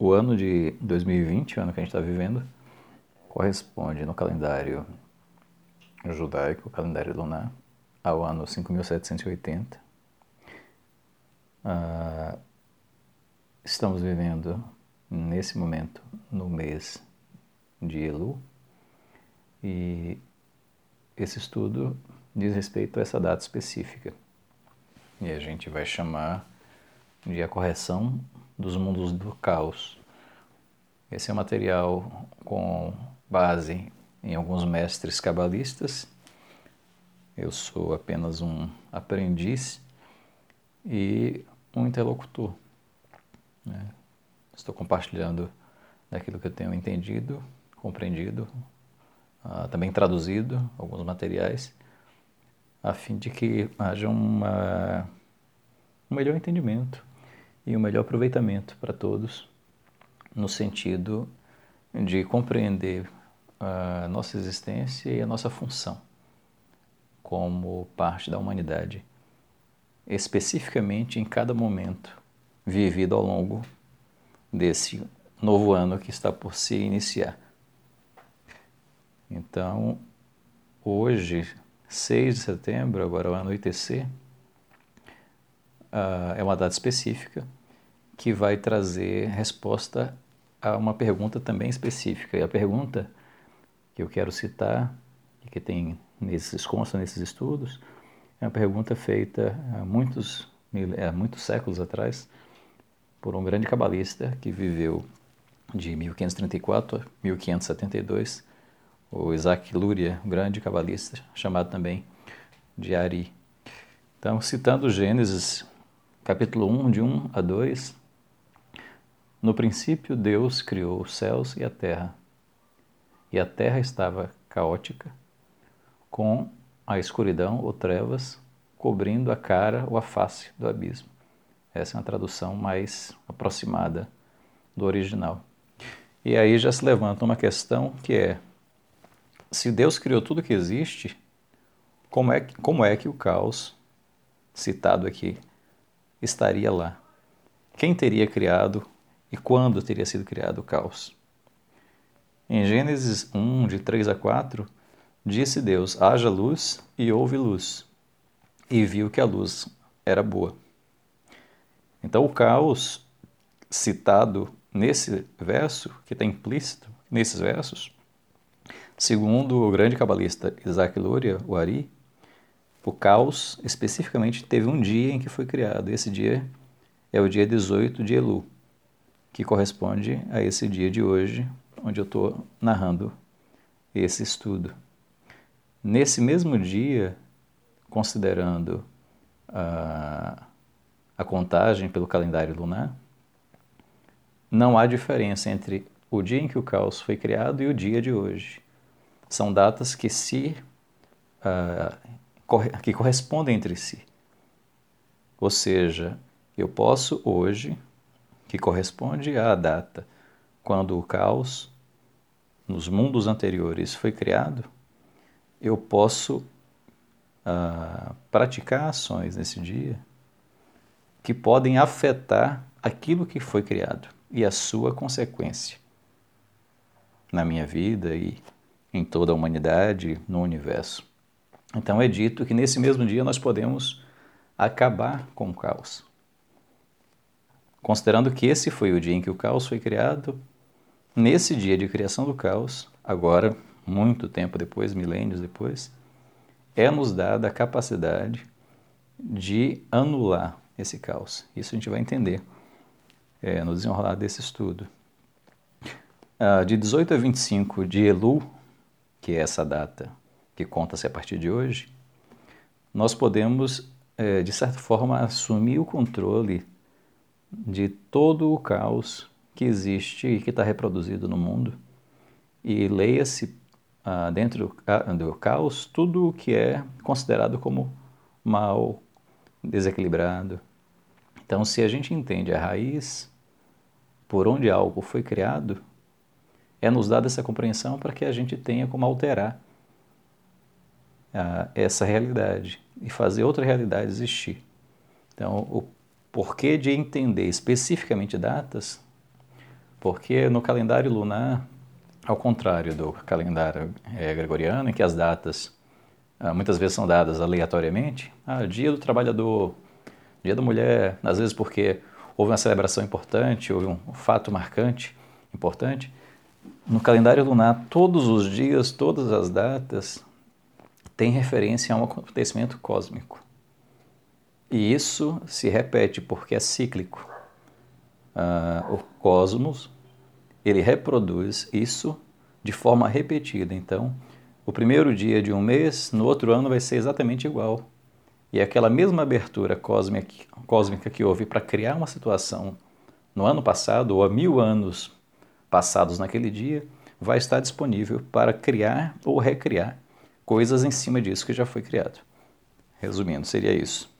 o ano de 2020, o ano que a gente está vivendo, corresponde no calendário judaico, o calendário lunar, ao ano 5780. Ah, estamos vivendo nesse momento no mês de Elu e esse estudo diz respeito a essa data específica e a gente vai chamar de a correção dos mundos do caos. Esse é um material com base em alguns mestres cabalistas. Eu sou apenas um aprendiz e um interlocutor. Né? Estou compartilhando daquilo que eu tenho entendido, compreendido, uh, também traduzido alguns materiais, a fim de que haja uma, um melhor entendimento e um melhor aproveitamento para todos, no sentido de compreender a nossa existência e a nossa função como parte da humanidade, especificamente em cada momento vivido ao longo desse novo ano que está por se iniciar. Então, hoje, 6 de setembro, agora ao anoitecer, uh, é uma data específica que vai trazer resposta a uma pergunta também específica. E a pergunta que eu quero citar, e que tem nesses, consta nesses estudos, é uma pergunta feita há muitos, há muitos séculos atrás por um grande cabalista que viveu de 1534 a 1572, o Isaac Luria, um grande cabalista, chamado também de Ari. Então, citando Gênesis, capítulo 1, de 1 a 2, no princípio Deus criou os céus e a terra, e a terra estava caótica, com a escuridão ou trevas cobrindo a cara ou a face do abismo. Essa é uma tradução mais aproximada do original. E aí já se levanta uma questão que é: se Deus criou tudo que existe, como é, como é que o caos citado aqui estaria lá? Quem teria criado e quando teria sido criado o caos? Em Gênesis 1, de 3 a 4, disse Deus: haja luz e houve luz, e viu que a luz era boa. Então, o caos citado nesse verso, que está implícito nesses versos, segundo o grande cabalista Isaac Luria, o Ari, o caos especificamente teve um dia em que foi criado. Esse dia é o dia 18 de Elu, que corresponde a esse dia de hoje, onde eu estou narrando esse estudo. Nesse mesmo dia, considerando a, a contagem pelo calendário lunar, não há diferença entre o dia em que o caos foi criado e o dia de hoje. São datas que se uh, que correspondem entre si. Ou seja, eu posso hoje, que corresponde à data quando o caos nos mundos anteriores foi criado, eu posso uh, praticar ações nesse dia que podem afetar aquilo que foi criado e a sua consequência na minha vida e em toda a humanidade, no universo. Então é dito que nesse mesmo dia nós podemos acabar com o caos. Considerando que esse foi o dia em que o caos foi criado, nesse dia de criação do caos, agora, muito tempo depois, milênios depois, é nos dada a capacidade de anular esse caos. Isso a gente vai entender é, no desenrolar desse estudo. Ah, de 18 a 25 de Elu, que é essa data que conta-se a partir de hoje, nós podemos, é, de certa forma, assumir o controle de todo o caos que existe e que está reproduzido no mundo. E leia-se ah, dentro do caos tudo o que é considerado como mal, desequilibrado. Então, se a gente entende a raiz por onde algo foi criado, é nos dada essa compreensão para que a gente tenha como alterar essa realidade e fazer outra realidade existir. Então, o porquê de entender especificamente datas Porque no calendário lunar, ao contrário do calendário é, gregoriano, em que as datas ah, muitas vezes são dadas aleatoriamente, ah, dia do trabalhador, dia da mulher, às vezes porque houve uma celebração importante, houve um fato marcante importante. No calendário lunar, todos os dias, todas as datas têm referência a um acontecimento cósmico. E isso se repete porque é cíclico. Uh, o cosmos ele reproduz isso de forma repetida. Então, o primeiro dia de um mês, no outro ano vai ser exatamente igual. E aquela mesma abertura cósmica, cósmica que houve para criar uma situação no ano passado, ou há mil anos passados naquele dia, vai estar disponível para criar ou recriar coisas em cima disso que já foi criado. Resumindo, seria isso.